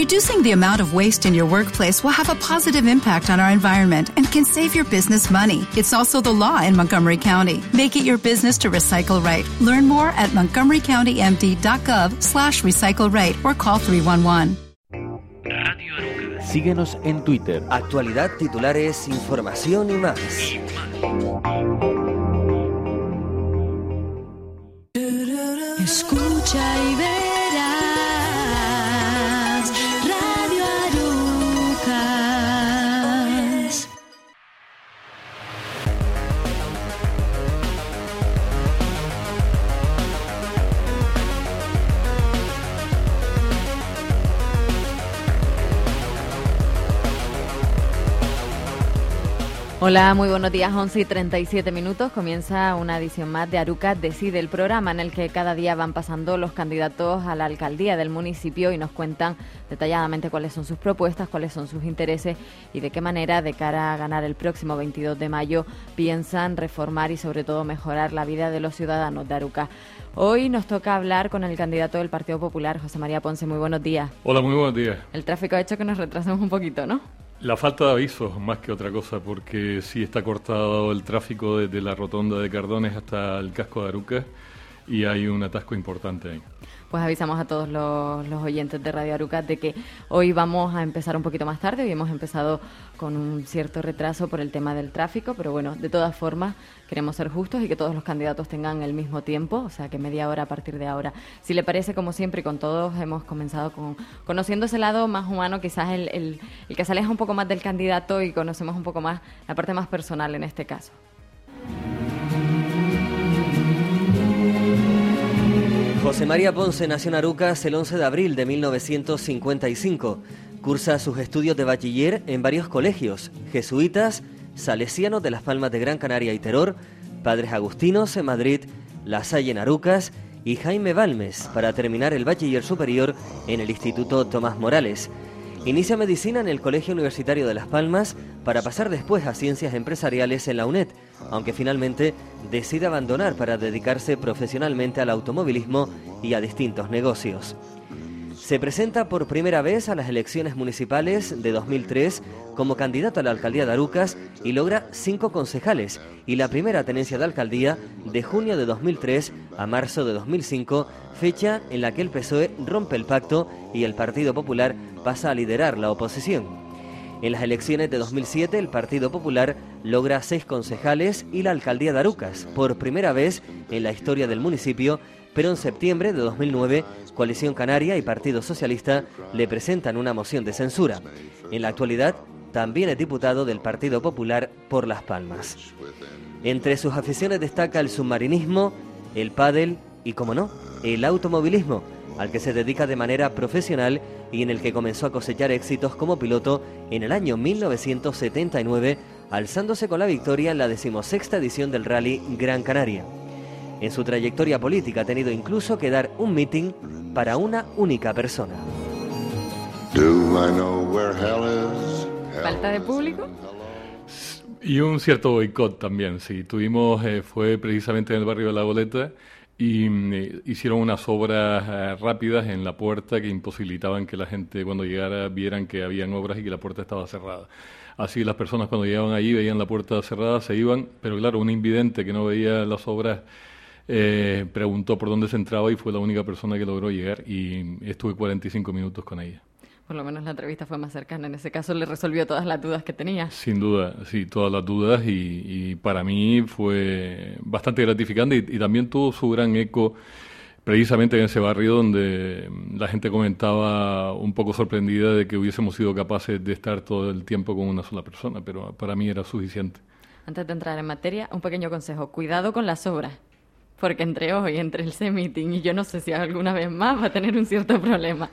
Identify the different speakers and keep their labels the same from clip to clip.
Speaker 1: Reducing the amount of waste in your workplace will have a positive impact on our environment and can save your business money. It's also the law in Montgomery County. Make it your business to recycle right. Learn more at montgomerycountymd.gov slash recycle right or call 311.
Speaker 2: Síguenos en Twitter.
Speaker 3: Actualidad, titulares, información y más.
Speaker 4: Escucha y verás
Speaker 5: Hola, muy buenos días, 11 y 37 minutos. Comienza una edición más de Aruca Decide, el programa en el que cada día van pasando los candidatos a la alcaldía del municipio y nos cuentan detalladamente cuáles son sus propuestas, cuáles son sus intereses y de qué manera, de cara a ganar el próximo 22 de mayo, piensan reformar y sobre todo mejorar la vida de los ciudadanos de Aruca. Hoy nos toca hablar con el candidato del Partido Popular, José María Ponce. Muy buenos días.
Speaker 6: Hola, muy buenos días.
Speaker 5: El tráfico ha hecho que nos retrasemos un poquito, ¿no?
Speaker 6: La falta de avisos, más que otra cosa, porque sí está cortado el tráfico desde la rotonda de Cardones hasta el casco de Aruca y hay un atasco importante ahí.
Speaker 5: Pues avisamos a todos los, oyentes de Radio Aruca de que hoy vamos a empezar un poquito más tarde. Hoy hemos empezado con un cierto retraso por el tema del tráfico, pero bueno, de todas formas queremos ser justos y que todos los candidatos tengan el mismo tiempo, o sea que media hora a partir de ahora. Si le parece, como siempre, con todos hemos comenzado con conociendo ese lado más humano, quizás el, el, el que se aleja un poco más del candidato y conocemos un poco más la parte más personal en este caso.
Speaker 3: José María Ponce nació en Arucas el 11 de abril de 1955. Cursa sus estudios de bachiller en varios colegios, jesuitas, salesianos de las Palmas de Gran Canaria y Teror, Padres Agustinos en Madrid, La Salle en Arucas y Jaime Balmes para terminar el bachiller superior en el Instituto Tomás Morales. Inicia medicina en el Colegio Universitario de Las Palmas para pasar después a ciencias empresariales en la UNED, aunque finalmente decide abandonar para dedicarse profesionalmente al automovilismo y a distintos negocios. Se presenta por primera vez a las elecciones municipales de 2003 como candidato a la alcaldía de Arucas y logra cinco concejales y la primera tenencia de alcaldía de junio de 2003 a marzo de 2005, fecha en la que el PSOE rompe el pacto y el Partido Popular pasa a liderar la oposición. En las elecciones de 2007 el Partido Popular logra seis concejales y la alcaldía de Arucas, por primera vez en la historia del municipio, pero en septiembre de 2009 Coalición Canaria y Partido Socialista le presentan una moción de censura. En la actualidad también es diputado del Partido Popular por Las Palmas. Entre sus aficiones destaca el submarinismo, el pádel y, como no, el automovilismo, al que se dedica de manera profesional y en el que comenzó a cosechar éxitos como piloto en el año 1979, alzándose con la victoria en la decimosexta edición del Rally Gran Canaria. En su trayectoria política ha tenido incluso que dar un meeting para una única persona.
Speaker 5: ¿Falta de público?
Speaker 6: Y un cierto boicot también, sí. Tuvimos, eh, fue precisamente en el barrio de La Boleta y mm, hicieron unas obras eh, rápidas en la puerta que imposibilitaban que la gente cuando llegara vieran que habían obras y que la puerta estaba cerrada. Así las personas cuando llegaban allí veían la puerta cerrada, se iban, pero claro, un invidente que no veía las obras eh, preguntó por dónde se entraba y fue la única persona que logró llegar y estuve 45 minutos con ella.
Speaker 5: Por lo menos la entrevista fue más cercana. En ese caso le resolvió todas las dudas que tenía.
Speaker 6: Sin duda, sí, todas las dudas y, y para mí fue bastante gratificante y, y, también tuvo su gran eco precisamente en ese barrio donde la gente comentaba un poco sorprendida de que hubiésemos sido capaces de estar todo el tiempo con una sola persona, pero para mí era suficiente.
Speaker 5: Antes de entrar en materia, un pequeño consejo. Cuidado con las obras porque entre hoy, entre el C-Meeting y yo no sé si alguna vez más va a tener un cierto problema.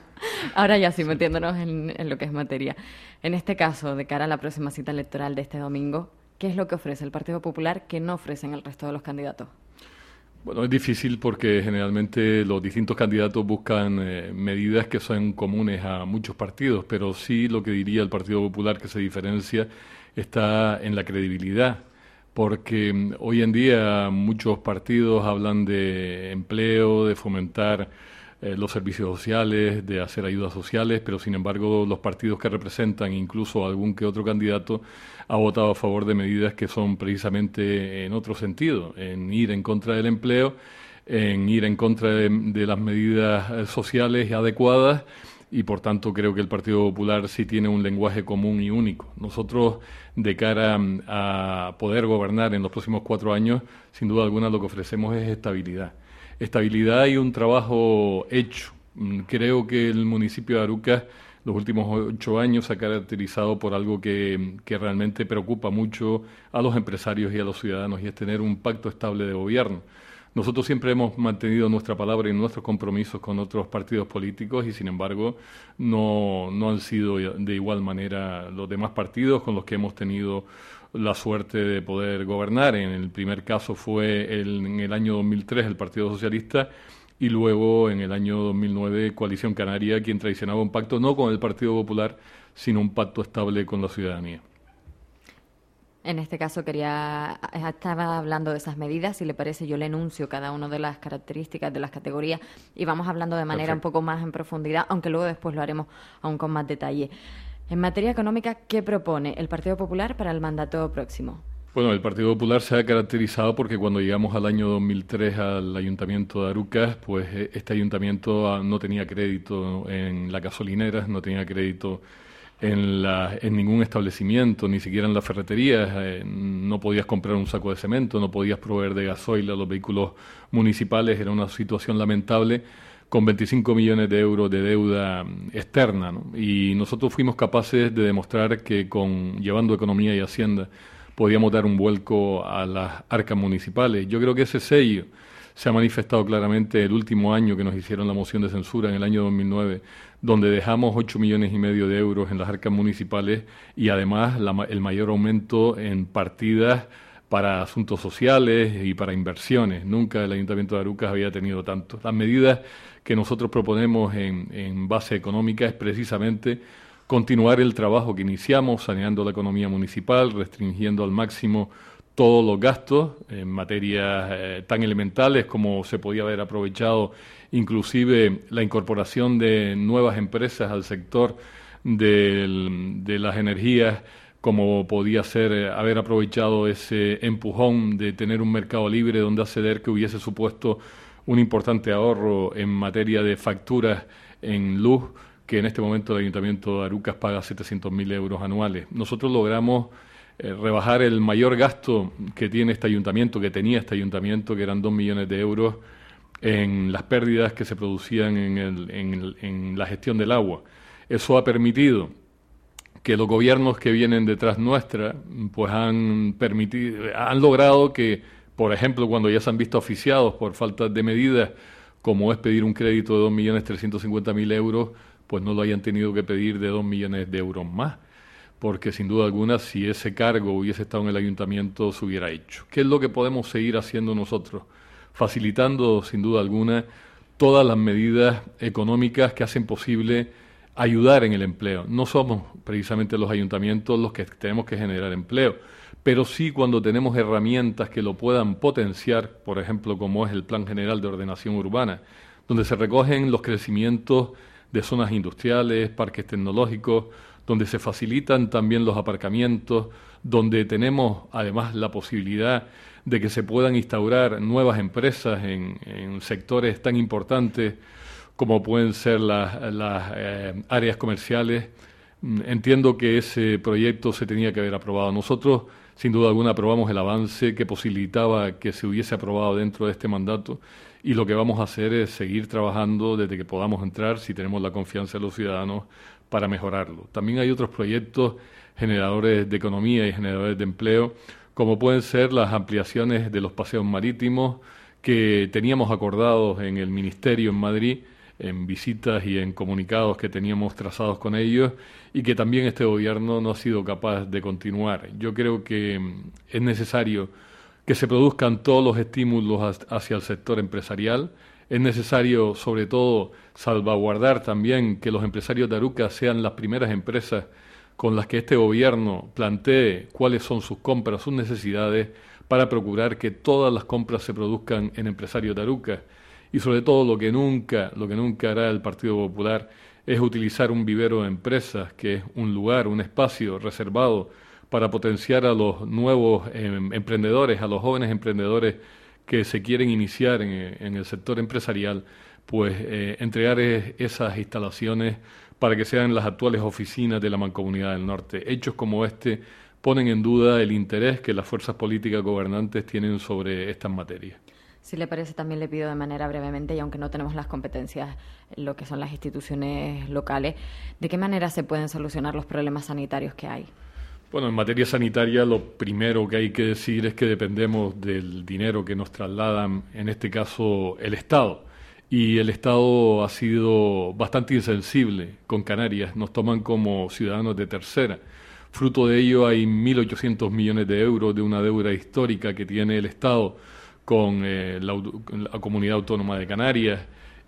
Speaker 5: Ahora ya sí, metiéndonos en, en, lo que es materia. En este caso, de cara a la próxima cita electoral de este domingo, ¿qué es lo que ofrece el Partido Popular que no ofrecen el resto de los candidatos?
Speaker 6: Bueno, es difícil porque generalmente los distintos candidatos buscan eh, medidas que son comunes a muchos partidos, pero sí lo que diría el Partido Popular que se diferencia está en la credibilidad porque hoy en día muchos partidos hablan de empleo, de fomentar eh, los servicios sociales, de hacer ayudas sociales, pero sin embargo los partidos que representan, incluso algún que otro candidato, ha votado a favor de medidas que son precisamente en otro sentido, en ir en contra del empleo, en ir en contra de, las medidas eh, sociales adecuadas y por tanto creo que el Partido Popular sí tiene un lenguaje común y único. Nosotros, de cara mm, a poder gobernar en los próximos cuatro años, sin duda alguna lo que ofrecemos es estabilidad estabilidad y un trabajo hecho. Mm, creo que el municipio de Arucas los últimos ocho años se ha caracterizado por algo que, que, realmente preocupa mucho a los empresarios y a los ciudadanos, y es tener un pacto estable de gobierno. Nosotros siempre hemos mantenido nuestra palabra y nuestros compromisos con otros partidos políticos y, sin embargo, no, no han sido de igual manera los demás partidos con los que hemos tenido la suerte de poder gobernar. En el primer caso fue en el año 2003 el Partido Socialista y luego en el año 2009 Coalición Canaria, quien traicionaba un pacto no con el Partido Popular, sino un pacto estable con la ciudadanía.
Speaker 5: En este caso quería, estaba hablando de esas medidas, si le parece yo le enuncio cada una de las características de las categorías y vamos hablando de manera un poco más en profundidad, aunque luego después lo haremos aún con más detalle. En materia económica, ¿qué propone el Partido Popular para el mandato próximo?
Speaker 6: Bueno, el Partido Popular se ha caracterizado porque cuando llegamos al año 2003 al Ayuntamiento de Arucas, pues eh, este ayuntamiento ah, no tenía crédito en las gasolineras, no tenía crédito en, la, en ningún establecimiento, ni siquiera en las ferreterías. Eh, no podías comprar un saco de cemento, no podías proveer de gasoil a los vehículos municipales. Era una situación lamentable con 25 millones de euros de deuda mm, externa. Y nosotros fuimos capaces de demostrar que con llevando economía y hacienda podíamos dar un vuelco a las arcas municipales. Yo creo que ese sello se ha manifestado claramente el último año que nos hicieron la moción de censura en el año 2009, donde dejamos 8 millones y medio de euros en las arcas municipales y además el mayor aumento en partidas para asuntos sociales y para inversiones. Nunca el Ayuntamiento de Arucas había tenido tanto. Las medidas que nosotros proponemos en, en base económica es precisamente continuar el trabajo que iniciamos, saneando la economía municipal, restringiendo al máximo todos los gastos en materias eh, tan elementales como se podía haber aprovechado inclusive la incorporación de nuevas empresas al sector de las energías como podía ser eh, haber aprovechado ese empujón de tener un mercado libre donde acceder que hubiese supuesto un importante ahorro en materia de facturas en luz, que en este momento el Ayuntamiento de Arucas paga 700.000 euros anuales. Nosotros logramos eh, rebajar el mayor gasto que tiene este ayuntamiento, que tenía este ayuntamiento, que eran 2 millones de euros, en las pérdidas que se producían en, el, en la gestión del agua. Eso ha permitido que los gobiernos que vienen detrás nuestra pues han permitido han logrado que por ejemplo cuando ya se han visto oficiados por falta de medidas como es pedir un crédito de 2.350.000 euros pues no lo hayan tenido que pedir de 2 millones de euros más porque sin duda alguna si ese cargo hubiese estado en el ayuntamiento se hubiera hecho ¿qué es lo que podemos seguir haciendo nosotros? facilitando sin duda alguna todas las medidas económicas que hacen posible ayudar en el empleo. No somos precisamente los ayuntamientos los que tenemos que generar empleo, pero sí cuando tenemos herramientas que lo puedan potenciar, por ejemplo, como es el Plan General de Ordenación Urbana, donde se recogen los crecimientos de zonas industriales, parques tecnológicos, donde se facilitan también los aparcamientos, donde tenemos además la posibilidad de que se puedan instaurar nuevas empresas en, sectores tan importantes como pueden ser las, eh, áreas comerciales. Mm, entiendo que ese proyecto se tenía que haber aprobado. Nosotros, sin duda alguna, aprobamos el avance que posibilitaba que se hubiese aprobado dentro de este mandato y lo que vamos a hacer es seguir trabajando desde que podamos entrar, si tenemos la confianza de los ciudadanos, para mejorarlo. También hay otros proyectos generadores de economía y generadores de empleo, como pueden ser las ampliaciones de los paseos marítimos que teníamos acordados en el Ministerio en Madrid en visitas y en comunicados que teníamos trazados con ellos y que también este gobierno no ha sido capaz de continuar. Yo creo que mm, es necesario que se produzcan todos los estímulos hacia el sector empresarial. Es necesario, sobre todo, salvaguardar también que los empresarios de sean las primeras empresas con las que este gobierno plantee cuáles son sus compras, sus necesidades, para procurar que todas las compras se produzcan en empresarios de y sobre todo lo que nunca, lo que nunca hará el Partido Popular es utilizar un vivero de empresas, que es un lugar, un espacio reservado para potenciar a los nuevos em, emprendedores, a los jóvenes emprendedores que se quieren iniciar en, el sector empresarial, pues eh, entregar esas instalaciones para que sean las actuales oficinas de la Mancomunidad del Norte. Hechos como este ponen en duda el interés que las fuerzas políticas gobernantes tienen sobre estas materias.
Speaker 5: Si le parece, también le pido de manera brevemente, y aunque no tenemos las competencias en lo que son las instituciones locales, ¿de qué manera se pueden solucionar los problemas sanitarios que hay?
Speaker 6: Bueno, en materia sanitaria lo primero que hay que decir es que dependemos del dinero que nos trasladan, en este caso, el Estado. Y el Estado ha sido bastante insensible con Canarias, nos toman como ciudadanos de tercera. Fruto de ello hay 1.800 millones de euros de una deuda histórica que tiene el Estado con eh, la, Comunidad Autónoma de Canarias.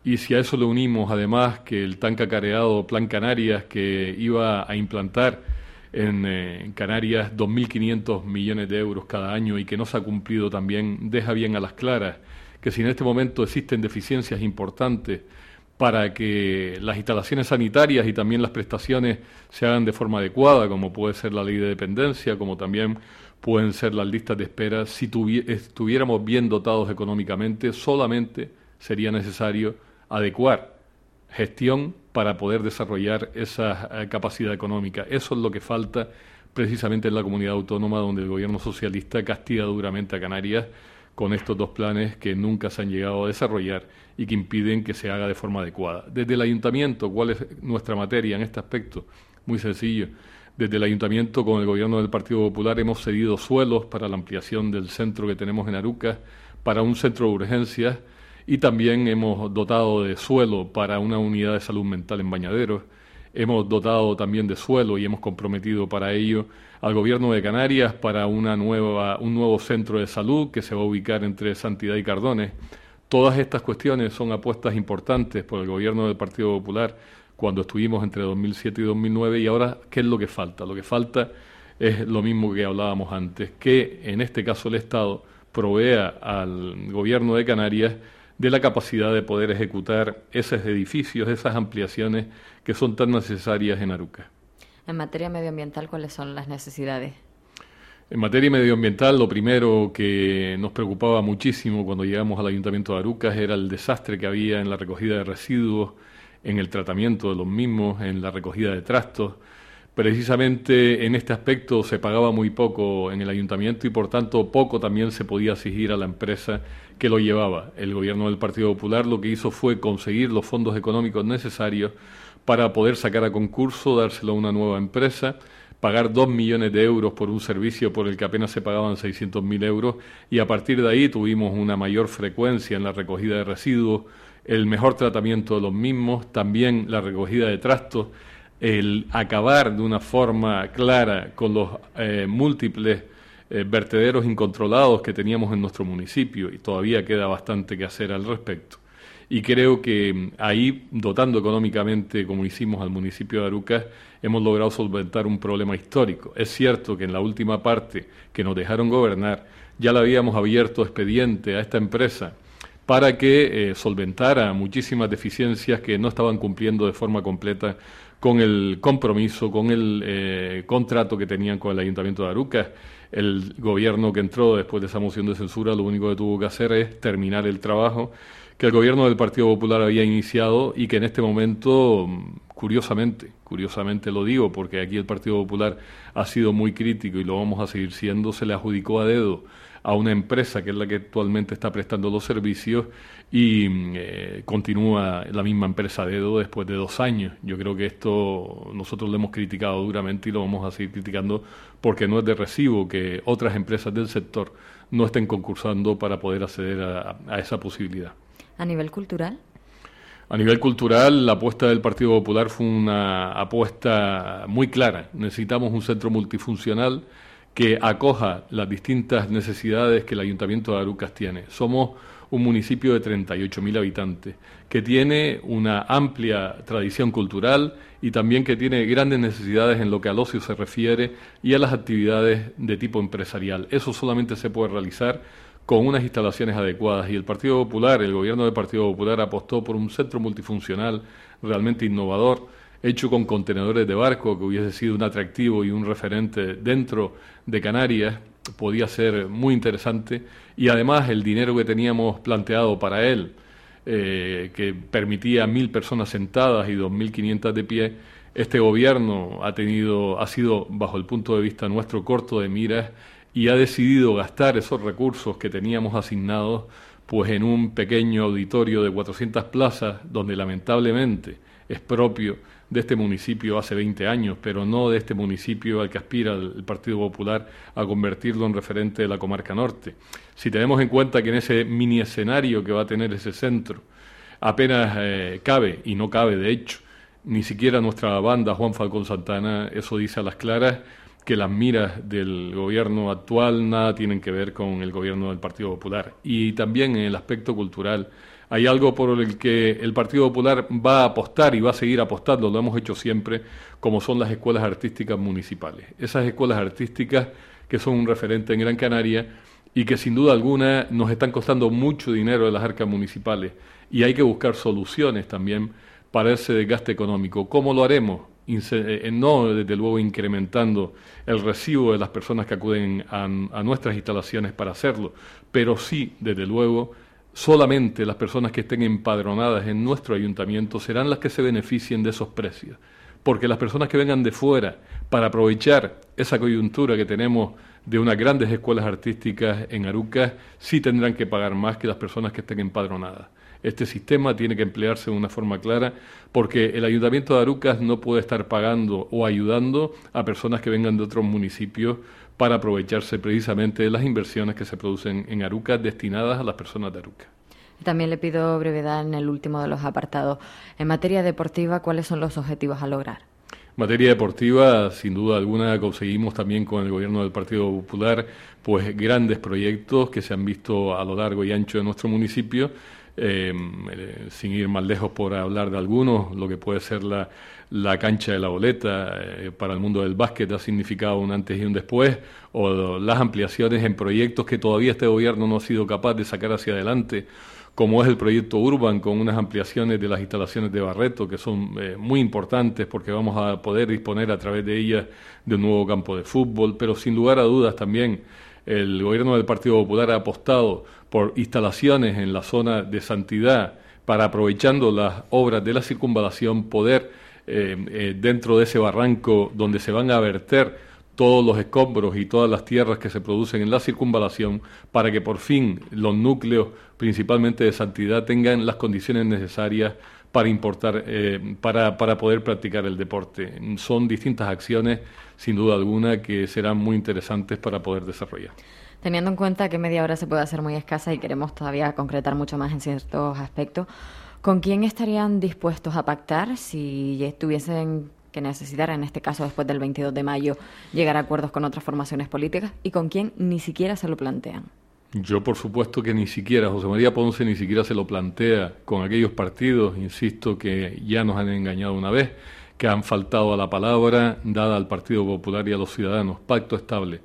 Speaker 6: Y si a eso le unimos además que el tan cacareado Plan Canarias que iba a implantar eh, en, Canarias 2.500 millones de euros cada año y que no se ha cumplido también, deja bien a las claras que si en este momento existen deficiencias importantes para que las instalaciones sanitarias y también las prestaciones se hagan de forma adecuada, como puede ser la ley de dependencia, como también pueden ser las listas de espera, si estuviéramos bien dotados económicamente, solamente sería necesario adecuar gestión para poder desarrollar esa eh, capacidad económica. Eso es lo que falta precisamente en la comunidad autónoma donde el gobierno socialista castiga duramente a Canarias con estos dos planes que nunca se han llegado a desarrollar y que impiden que se haga de forma adecuada. Desde el ayuntamiento, ¿cuál es nuestra materia en este aspecto? Muy sencillo. Desde el ayuntamiento, con el gobierno del Partido Popular, hemos cedido suelos para la ampliación del centro que tenemos en Arucas, para un centro de urgencias y también hemos dotado de suelo para una unidad de salud mental en Bañaderos. Hemos dotado también de suelo y hemos comprometido para ello al Gobierno de Canarias para una nueva, un nuevo centro de salud que se va a ubicar entre Santidad y Cardones. Todas estas cuestiones son apuestas importantes por el Gobierno del Partido Popular cuando estuvimos entre 2007 y 2009 y ahora, ¿qué es lo que falta? Lo que falta es lo mismo que hablábamos antes, que en este caso el Estado provea al Gobierno de Canarias de la capacidad de poder ejecutar esos edificios, esas ampliaciones que son tan necesarias en Aruca.
Speaker 5: En materia medioambiental, ¿cuáles son las necesidades?
Speaker 6: En materia medioambiental, lo primero que nos preocupaba muchísimo cuando llegamos al Ayuntamiento de Arucas era el desastre que había en la recogida de residuos, en el tratamiento de los mismos, en la recogida de trastos. Precisamente en este aspecto se pagaba muy poco en el ayuntamiento y por tanto poco también se podía exigir a la empresa que lo llevaba. El gobierno del Partido Popular lo que hizo fue conseguir los fondos económicos necesarios para poder sacar a concurso, dárselo a una nueva empresa, pagar dos millones de euros por un servicio por el que apenas se pagaban 600.000 euros y a partir de ahí tuvimos una mayor frecuencia en la recogida de residuos, el mejor tratamiento de los mismos, también la recogida de trastos, el acabar de una forma clara con los eh, múltiples eh, vertederos incontrolados que teníamos en nuestro municipio y todavía queda bastante que hacer al respecto. Y creo que mm, ahí, dotando económicamente, como hicimos al municipio de Arucas, hemos logrado solventar un problema histórico. Es cierto que en la última parte que nos dejaron gobernar, ya le habíamos abierto expediente a esta empresa para que eh, solventara muchísimas deficiencias que no estaban cumpliendo de forma completa con el compromiso, con el eh, contrato que tenían con el Ayuntamiento de Arucas. El gobierno que entró después de esa moción de censura lo único que tuvo que hacer es terminar el trabajo que el gobierno del Partido Popular había iniciado y que en este momento, curiosamente, curiosamente lo digo, porque aquí el Partido Popular ha sido muy crítico y lo vamos a seguir siendo, se le adjudicó a dedo a una empresa que es la que actualmente está prestando los servicios y eh, continúa la misma empresa dedo después de dos años. Yo creo que esto nosotros lo hemos criticado duramente y lo vamos a seguir criticando porque no es de recibo que otras empresas del sector no estén concursando para poder acceder a, esa posibilidad.
Speaker 5: ¿A nivel cultural?
Speaker 6: A nivel cultural, la apuesta del Partido Popular fue una apuesta muy clara. Necesitamos un centro multifuncional que acoja las distintas necesidades que el Ayuntamiento de Arucas tiene. Somos un municipio de 38.000 habitantes, que tiene una amplia tradición cultural y también que tiene grandes necesidades en lo que al ocio se refiere y a las actividades de tipo empresarial. Eso solamente se puede realizar con unas instalaciones adecuadas. Y el Partido Popular, el gobierno del Partido Popular apostó por un centro multifuncional realmente innovador, hecho con contenedores de barco, que hubiese sido un atractivo y un referente dentro de Canarias, podía ser muy interesante. Y además el dinero que teníamos planteado para él, eh, que permitía mil personas sentadas y dos mil quinientas de pie, este gobierno ha tenido, ha sido, bajo el punto de vista nuestro, corto de miras y ha decidido gastar esos recursos que teníamos asignados pues en un pequeño auditorio de 400 plazas donde lamentablemente es propio de este municipio hace 20 años, pero no de este municipio al que aspira el Partido Popular a convertirlo en referente de la comarca norte. Si tenemos en cuenta que en ese mini escenario que va a tener ese centro apenas eh, cabe, y no cabe de hecho, ni siquiera nuestra banda Juan Falcón Santana, eso dice a las claras, que las miras del gobierno actual nada tienen que ver con el gobierno del Partido Popular. Y también en el aspecto cultural hay algo por el que el Partido Popular va a apostar y va a seguir apostando, lo hemos hecho siempre, como son las escuelas artísticas municipales. Esas escuelas artísticas que son un referente en Gran Canaria y que sin duda alguna nos están costando mucho dinero de las arcas municipales y hay que buscar soluciones también para ese desgaste económico. ¿Cómo lo haremos? Eh, no desde luego incrementando el recibo de las personas que acuden a, nuestras instalaciones para hacerlo, pero sí, desde luego, solamente las personas que estén empadronadas en nuestro ayuntamiento serán las que se beneficien de esos precios, porque las personas que vengan de fuera para aprovechar esa coyuntura que tenemos de unas grandes escuelas artísticas en Arucas, sí tendrán que pagar más que las personas que estén empadronadas. Este sistema tiene que emplearse de una forma clara porque el Ayuntamiento de Arucas no puede estar pagando o ayudando a personas que vengan de otros municipios para aprovecharse precisamente de las inversiones que se producen en Arucas destinadas a las personas de Arucas.
Speaker 5: También le pido brevedad en el último de los apartados. En materia deportiva, ¿cuáles son los objetivos a lograr?
Speaker 6: En materia deportiva, sin duda alguna, conseguimos también con el gobierno del Partido Popular pues grandes proyectos que se han visto a lo largo y ancho de nuestro municipio eh, sin ir más lejos por hablar de algunos, lo que puede ser la, la cancha de la boleta eh, para el mundo del básquet ha significado un antes y un después, o las ampliaciones en proyectos que todavía este gobierno no ha sido capaz de sacar hacia adelante, como es el proyecto Urban, con unas ampliaciones de las instalaciones de Barreto, que son eh, muy importantes porque vamos a poder disponer a través de ellas de un nuevo campo de fútbol, pero sin lugar a dudas también el gobierno del Partido Popular ha apostado por instalaciones en la zona de Santidad para, aprovechando las obras de la circunvalación, poder, eh, eh, dentro de ese barranco donde se van a verter todos los escombros y todas las tierras que se producen en la circunvalación, para que por fin los núcleos, principalmente de Santidad, tengan las condiciones necesarias para importar, eh, para, para poder practicar el deporte. Son distintas acciones, sin duda alguna, que serán muy interesantes para poder desarrollar.
Speaker 5: Teniendo en cuenta que media hora se puede hacer muy escasa y queremos todavía concretar mucho más en ciertos aspectos, ¿con quién estarían dispuestos a pactar si estuviesen que necesitar, en este caso después del 22 de mayo, llegar a acuerdos con otras formaciones políticas y con quién ni siquiera se lo plantean?
Speaker 6: Yo, por supuesto que ni siquiera, José María Ponce ni siquiera se lo plantea con aquellos partidos, insisto, que ya nos han engañado una vez, que han faltado a la palabra dada al Partido Popular y a los ciudadanos. Pacto estable.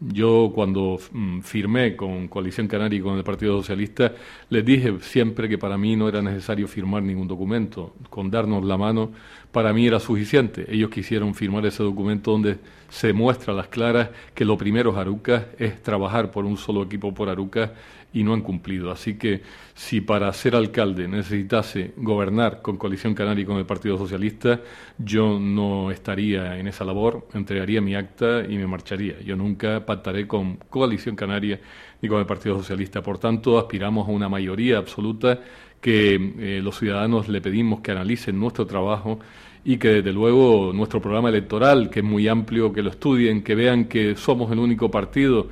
Speaker 6: Yo cuando mm, firmé con Coalición Canaria y con el Partido Socialista, les dije siempre que para mí no era necesario firmar ningún documento. Con darnos la mano para mí era suficiente. Ellos quisieron firmar ese documento donde se muestra a las claras que lo primero Arucas, es trabajar por un solo equipo por Arucas y no han cumplido. Así que si para ser alcalde necesitase gobernar con Coalición Canaria y con el Partido Socialista, yo no estaría en esa labor, entregaría mi acta y me marcharía. Yo nunca pactaré con Coalición Canaria ni con el Partido Socialista. Por tanto, aspiramos a una mayoría absoluta que eh, los ciudadanos le pedimos que analicen nuestro trabajo y que desde luego nuestro programa electoral, que es muy amplio, que lo estudien, que vean que somos el único partido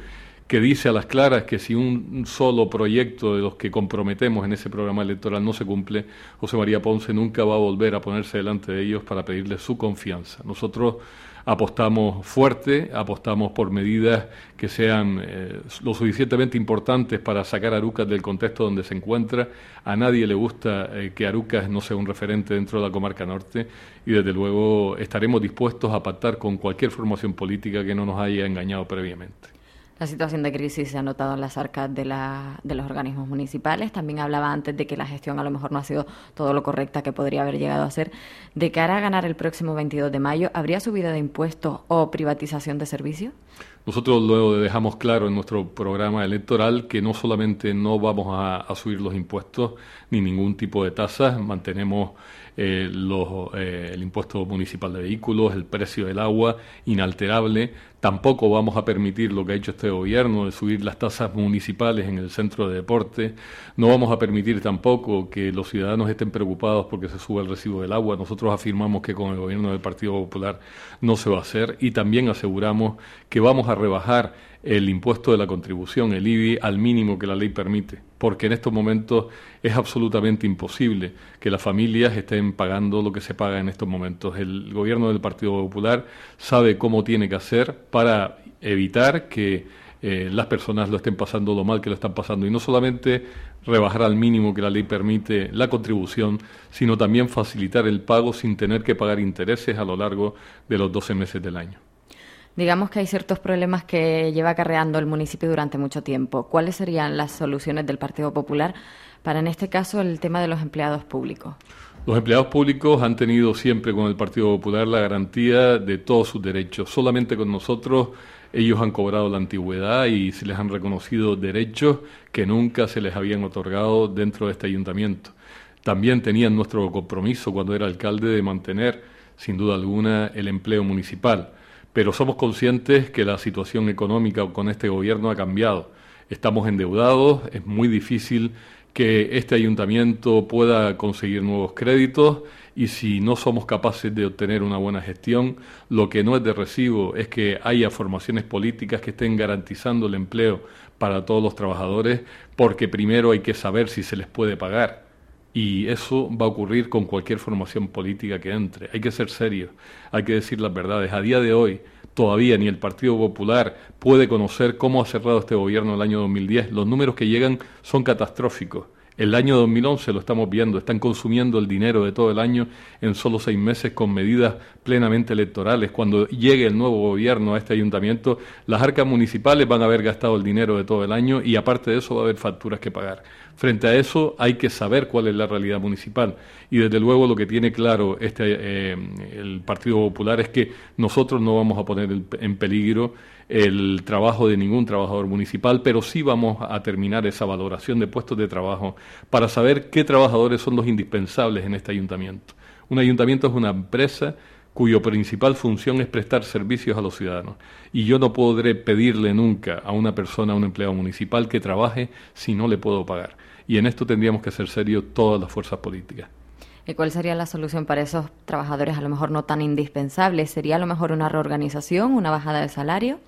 Speaker 6: que dice a las claras que si un solo proyecto de los que comprometemos en ese programa electoral no se cumple, José María Ponce nunca va a volver a ponerse delante de ellos para pedirles su confianza. Nosotros apostamos fuerte, apostamos por medidas que sean eh, lo suficientemente importantes para sacar a Arucas del contexto donde se encuentra. A nadie le gusta eh, que Arucas no sea un referente dentro de la comarca norte y desde luego estaremos dispuestos a pactar con cualquier formación política que no nos haya engañado previamente.
Speaker 5: La situación de crisis se ha notado en las arcas de, la, de los organismos municipales. También hablaba antes de que la gestión a lo mejor no ha sido todo lo correcta que podría haber llegado a ser. De cara a ganar el próximo 22 de mayo, ¿habría subida de impuestos o privatización de servicios?
Speaker 6: Nosotros lo dejamos claro en nuestro programa electoral que no solamente no vamos a, subir los impuestos ni ningún tipo de tasas, mantenemos eh, los, eh, el impuesto municipal de vehículos, el precio del agua inalterable. Tampoco vamos a permitir lo que ha hecho este gobierno de subir las tasas municipales en el centro de deporte. No vamos a permitir tampoco que los ciudadanos estén preocupados porque se suba el recibo del agua. Nosotros afirmamos que con el gobierno del Partido Popular no se va a hacer y también aseguramos que vamos a rebajar el impuesto de la contribución, el IBI, al mínimo que la ley permite, porque en estos momentos es absolutamente imposible que las familias estén pagando lo que se paga en estos momentos. El gobierno del Partido Popular sabe cómo tiene que hacer para evitar que eh, las personas lo estén pasando lo mal que lo están pasando y no solamente rebajar al mínimo que la ley permite la contribución, sino también facilitar el pago sin tener que pagar intereses a lo largo de los 12 meses del año.
Speaker 5: Digamos que hay ciertos problemas que lleva acarreando el municipio durante mucho tiempo. ¿Cuáles serían las soluciones del Partido Popular para, en este caso, el tema de los empleados públicos?
Speaker 6: Los empleados públicos han tenido siempre con el Partido Popular la garantía de todos sus derechos. Solamente con nosotros ellos han cobrado la antigüedad y se les han reconocido derechos que nunca se les habían otorgado dentro de este ayuntamiento. También tenían nuestro compromiso cuando era alcalde de mantener, sin duda alguna, el empleo municipal pero somos conscientes que la situación económica con este gobierno ha cambiado. Estamos endeudados, es muy difícil que este ayuntamiento pueda conseguir nuevos créditos y si no somos capaces de obtener una buena gestión, lo que no es de recibo es que haya formaciones políticas que estén garantizando el empleo para todos los trabajadores, porque primero hay que saber si se les puede pagar y eso va a ocurrir con cualquier formación política que entre. Hay que ser serios, hay que decir las verdades. A día de hoy, todavía ni el Partido Popular puede conocer cómo ha cerrado este gobierno el año 2010. Los números que llegan son catastróficos. El año 2011 lo estamos viendo, están consumiendo el dinero de todo el año en solo seis meses con medidas plenamente electorales. Cuando llegue el nuevo gobierno a este ayuntamiento, las arcas municipales van a haber gastado el dinero de todo el año y aparte de eso va a haber facturas que pagar. Frente a eso hay que saber cuál es la realidad municipal y desde luego lo que tiene claro este eh, el Partido Popular es que nosotros no vamos a poner en peligro el trabajo de ningún trabajador municipal, pero sí vamos a terminar esa valoración de puestos de trabajo para saber qué trabajadores son los indispensables en este ayuntamiento. Un ayuntamiento es una empresa cuyo principal función es prestar servicios a los ciudadanos. Y yo no podré pedirle nunca a una persona, a un empleado municipal, que trabaje si no le puedo pagar. Y en esto tendríamos que ser serios todas las fuerzas políticas.
Speaker 5: ¿Y cuál sería la solución para esos trabajadores a lo mejor no tan indispensables? ¿Sería a lo mejor una reorganización, una bajada de salario?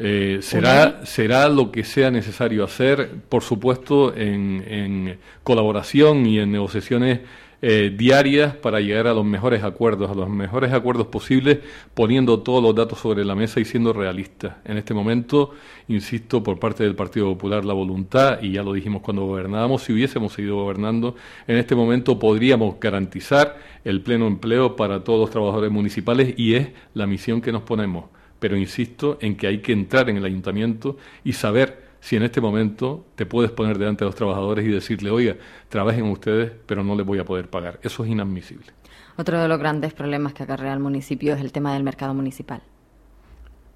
Speaker 6: Eh, será, será lo que sea necesario hacer, por supuesto, en, colaboración y en negociaciones eh, diarias para llegar a los mejores acuerdos, a los mejores acuerdos posibles, poniendo todos los datos sobre la mesa y siendo realistas. En este momento, insisto, por parte del Partido Popular la voluntad, y ya lo dijimos cuando gobernábamos, si hubiésemos seguido gobernando, en este momento podríamos garantizar el pleno empleo para todos los trabajadores municipales y es la misión que nos ponemos pero insisto en que hay que entrar en el ayuntamiento y saber si en este momento te puedes poner delante de los trabajadores y decirle, oiga, trabajen ustedes, pero no les voy a poder pagar. Eso es inadmisible.
Speaker 5: Otro de los grandes problemas que acarrea el municipio es el tema del mercado municipal.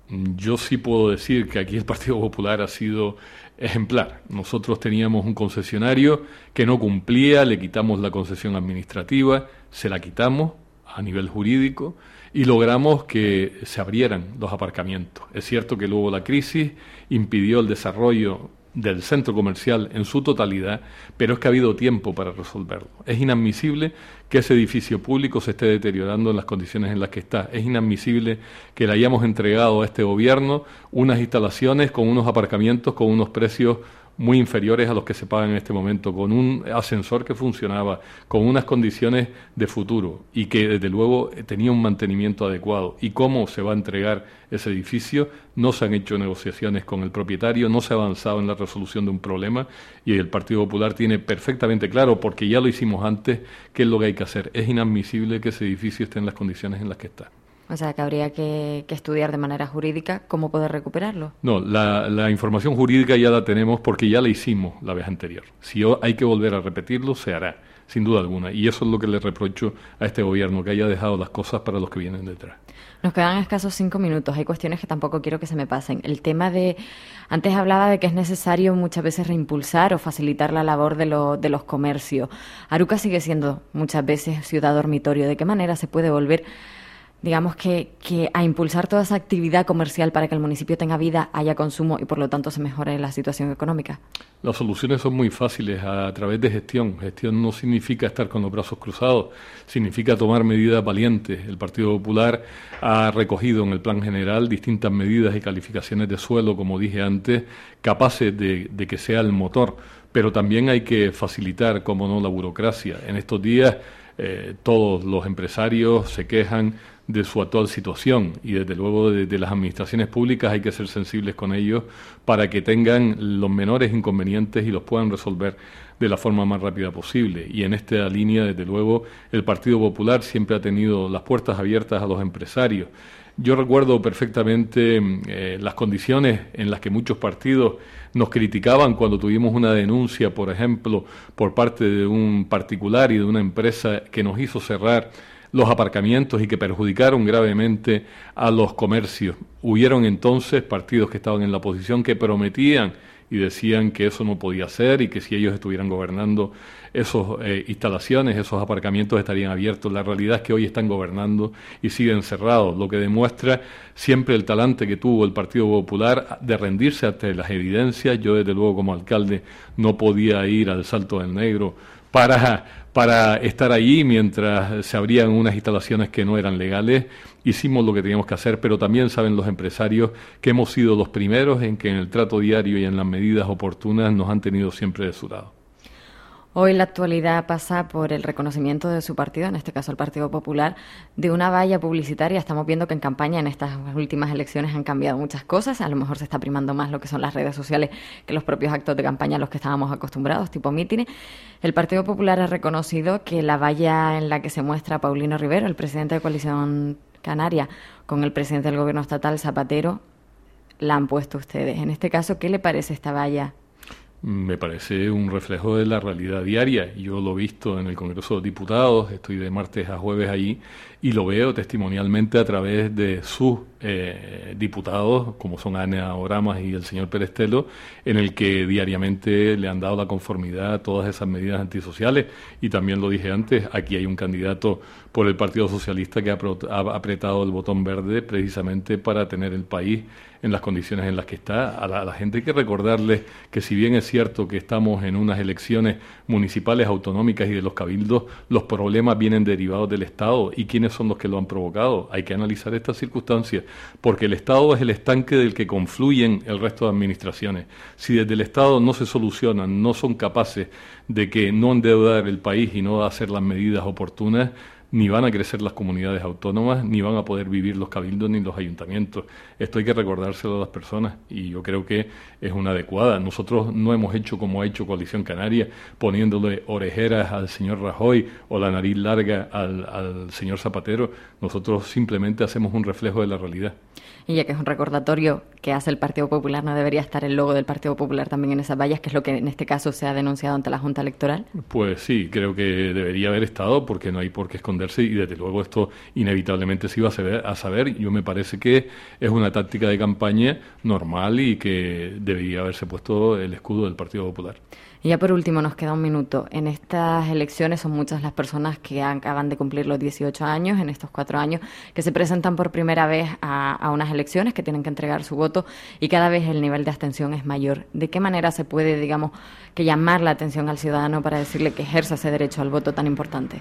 Speaker 6: Yo sí puedo decir que aquí el Partido Popular ha sido ejemplar. Nosotros teníamos un concesionario que no cumplía, le quitamos la concesión administrativa, se la quitamos a nivel jurídico y logramos que se abrieran los aparcamientos. Es cierto que luego la crisis impidió el desarrollo del centro comercial en su totalidad, pero es que ha habido tiempo para resolverlo. Es inadmisible que ese edificio público se esté deteriorando en las condiciones en las que está. Es inadmisible que le hayamos entregado a este gobierno unas instalaciones con unos aparcamientos con unos precios muy inferiores a los que se pagan en este momento, con un ascensor que funcionaba, con unas condiciones de futuro y que desde luego tenía un mantenimiento adecuado. ¿Y cómo se va a entregar ese edificio? No se han hecho negociaciones con el propietario, no se ha avanzado en la resolución de un problema y el Partido Popular tiene perfectamente claro, porque ya lo hicimos antes, qué es lo que hay que hacer. Es inadmisible que ese edificio esté en las condiciones en las que está.
Speaker 5: O sea, que habría que, estudiar de manera jurídica cómo poder recuperarlo.
Speaker 6: No, la, la, información jurídica ya la tenemos porque ya la hicimos la vez anterior. Si hay que volver a repetirlo, se hará, sin duda alguna. Y eso es lo que le reprocho a este gobierno, que haya dejado las cosas para los que vienen detrás.
Speaker 5: Nos quedan escasos cinco minutos. Hay cuestiones que tampoco quiero que se me pasen. El tema de. Antes hablaba de que es necesario muchas veces reimpulsar o facilitar la labor de, de los comercios. Aruca sigue siendo muchas veces ciudad dormitorio. ¿De qué manera se puede volver digamos que, que, a impulsar toda esa actividad comercial para que el municipio tenga vida, haya consumo y por lo tanto se mejore la situación económica?
Speaker 6: Las soluciones son muy fáciles a través de gestión. Gestión no significa estar con los brazos cruzados, significa tomar medidas valientes. El Partido Popular ha recogido en el plan general distintas medidas y calificaciones de suelo, como dije antes, capaces de, de que sea el motor. Pero también hay que facilitar, como no, la burocracia. En estos días eh, todos los empresarios se quejan de su actual situación y desde luego de, las administraciones públicas hay que ser sensibles con ellos para que tengan los menores inconvenientes y los puedan resolver de la forma más rápida posible. Y en esta línea, desde luego, el Partido Popular siempre ha tenido las puertas abiertas a los empresarios. Yo recuerdo perfectamente eh, las condiciones en las que muchos partidos nos criticaban cuando tuvimos una denuncia, por ejemplo, por parte de un particular y de una empresa que nos hizo cerrar los aparcamientos y que perjudicaron gravemente a los comercios. Hubieron entonces partidos que estaban en la oposición que prometían y decían que eso no podía ser y que si ellos estuvieran gobernando esas eh, instalaciones, esos aparcamientos estarían abiertos. La realidad es que hoy están gobernando y siguen cerrados, lo que demuestra siempre el talante que tuvo el Partido Popular de rendirse ante las evidencias. Yo desde luego como alcalde no podía ir al Salto del Negro para, para estar allí mientras se abrían unas instalaciones que no eran legales. Hicimos lo que teníamos que hacer, pero también saben los empresarios que hemos sido los primeros en que en el trato diario y en las medidas oportunas nos han tenido siempre de su lado.
Speaker 5: Hoy la actualidad pasa por el reconocimiento de su partido, en este caso el Partido Popular, de una valla publicitaria. Estamos viendo que en campaña en estas últimas elecciones han cambiado muchas cosas. A lo mejor se está primando más lo que son las redes sociales que los propios actos de campaña a los que estábamos acostumbrados, tipo mítines. El Partido Popular ha reconocido que la valla en la que se muestra Paulino Rivero, el presidente de Coalición Canaria, con el presidente del Gobierno estatal, Zapatero, la han puesto ustedes. En este caso, ¿qué le parece esta valla
Speaker 6: me parece un reflejo de la realidad diaria. Yo lo he visto en el Congreso de Diputados, estoy de martes a jueves allí y lo veo testimonialmente a través de sus eh, diputados, como son Ana Oramas y el señor Perestelo, en el que diariamente le han dado la conformidad a todas esas medidas antisociales. Y también lo dije antes, aquí hay un candidato por el Partido Socialista que ha apretado el botón verde precisamente para tener el país en las condiciones en las que está. A la, gente hay que recordarles que si bien es cierto que estamos en unas elecciones municipales, autonómicas y de los cabildos, los problemas vienen derivados del Estado y son los que lo han provocado. Hay que analizar estas circunstancias porque el Estado es el estanque del que confluyen el resto de administraciones. Si desde el Estado no se solucionan, no son capaces de que no endeudar el país y no hacer las medidas oportunas, ni van a crecer las comunidades autónomas, ni van a poder vivir los cabildos ni los ayuntamientos. Esto hay que recordárselo a las personas y yo creo que es una adecuada. Nosotros no hemos hecho como ha hecho Coalición Canaria, poniéndole orejeras al señor Rajoy o la nariz larga al, al señor Zapatero. Nosotros simplemente hacemos un reflejo de la realidad.
Speaker 5: Y ya que es un recordatorio que hace el Partido Popular, ¿no debería estar el logo del Partido Popular también en esas vallas, que es lo que en este caso se ha denunciado ante la Junta Electoral?
Speaker 6: Pues sí, creo que debería haber estado porque no hay por qué esconderse y desde luego esto inevitablemente se iba a saber. Yo me parece que es una táctica de campaña normal y que debería haberse puesto el escudo del Partido Popular.
Speaker 5: Y ya por último, nos queda un minuto. En estas elecciones son muchas las personas que acaban de cumplir los 18 años, en estos cuatro años, que se presentan por primera vez a, a, unas elecciones, que tienen que entregar su voto y cada vez el nivel de abstención es mayor. ¿De qué manera se puede, digamos, que llamar la atención al ciudadano para decirle que ejerza ese derecho al voto tan importante?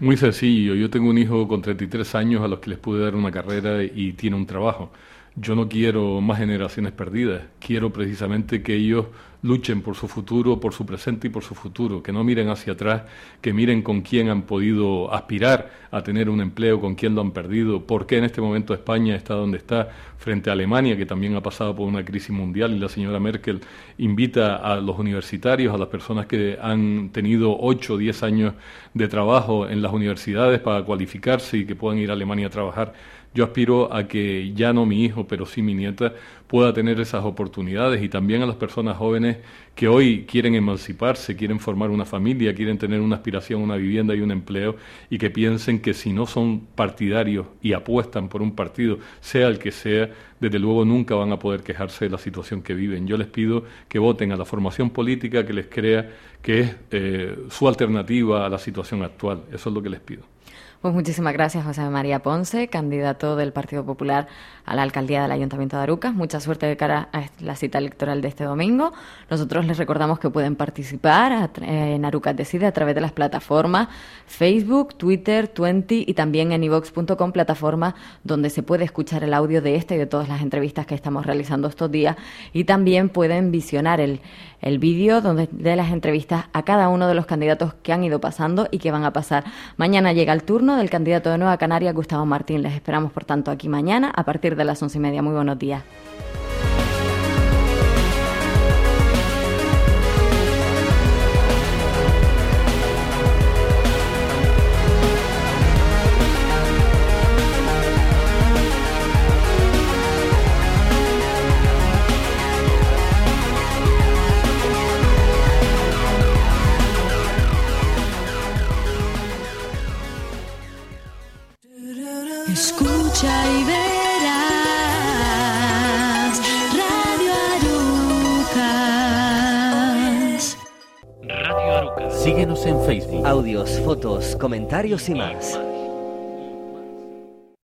Speaker 6: Muy sencillo. Yo tengo un hijo con 33 años a los que les pude dar una carrera y tiene un trabajo. Yo no quiero más generaciones perdidas. Quiero precisamente que ellos luchen por su futuro, por su presente y por su futuro, que no miren hacia atrás, que miren con quién han podido aspirar a tener un empleo, con quién lo han perdido, por qué en este momento España está donde está frente a Alemania, que también ha pasado por una crisis mundial y la señora Merkel invita a los universitarios, a las personas que han tenido 8 o 10 años de trabajo en las universidades para cualificarse y que puedan ir a Alemania a trabajar yo aspiro a que ya no mi hijo, pero sí mi nieta pueda tener esas oportunidades y también a las personas jóvenes que hoy quieren emanciparse, quieren formar una familia, quieren tener una aspiración, una vivienda y un empleo y que piensen que si no son partidarios y apuestan por un partido, sea el que sea, desde luego nunca van a poder quejarse de la situación que viven. Yo les pido que voten a la formación política que les crea que es eh, su alternativa a la situación actual. Eso es lo que les pido.
Speaker 5: Pues muchísimas gracias, José María Ponce, candidato del Partido Popular a la alcaldía del Ayuntamiento de Arucas. Mucha suerte de cara a la cita electoral de este domingo. Nosotros les recordamos que pueden participar en Arucas Decide a través de las plataformas Facebook, Twitter, Twenty y también en ivox.com, plataforma donde se puede escuchar el audio de esta y de todas las entrevistas que estamos realizando estos días. Y también pueden visionar el, el vídeo de las entrevistas a cada uno de los candidatos que han ido pasando y que van a pasar. Mañana llega el turno del candidato de Nueva Canaria, Gustavo Martín. Les esperamos, por tanto, aquí mañana a partir de las once y media. Muy buenos días.
Speaker 2: En Facebook.
Speaker 3: Audios, fotos, comentarios y más.